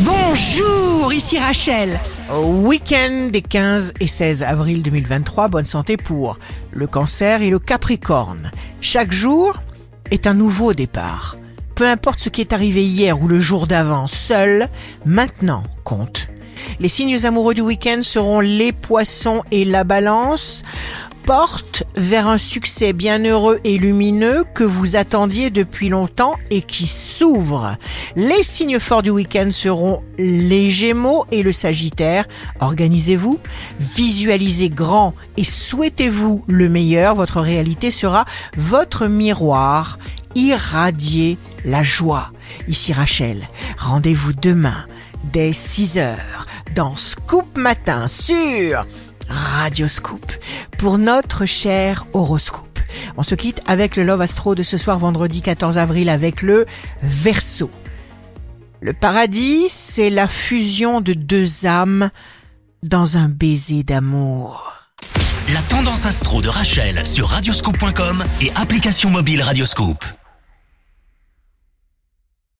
Bonjour, ici Rachel. Week-end des 15 et 16 avril 2023, bonne santé pour le cancer et le capricorne. Chaque jour est un nouveau départ. Peu importe ce qui est arrivé hier ou le jour d'avant, seul, maintenant compte. Les signes amoureux du week-end seront les poissons et la balance porte vers un succès bienheureux et lumineux que vous attendiez depuis longtemps et qui s'ouvre. Les signes forts du week-end seront les Gémeaux et le Sagittaire. Organisez-vous, visualisez grand et souhaitez-vous le meilleur. Votre réalité sera votre miroir. Irradiez la joie. Ici Rachel. Rendez-vous demain dès 6 heures dans Scoop Matin sur Radioscoop pour notre cher horoscope. On se quitte avec le Love Astro de ce soir vendredi 14 avril avec le Verseau. Le paradis, c'est la fusion de deux âmes dans un baiser d'amour. La tendance astro de Rachel sur radioscope.com et application mobile Radioscope.